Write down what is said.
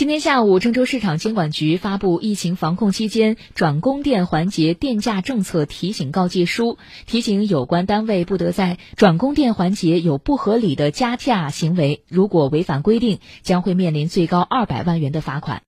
今天下午郑州市场监管局发布疫情防控期间转供电环节电价政策提醒告诫书提醒有关单位不得在转供电环节有不合理的加价行为如果违反规定将会面临最高二百万元的罚款。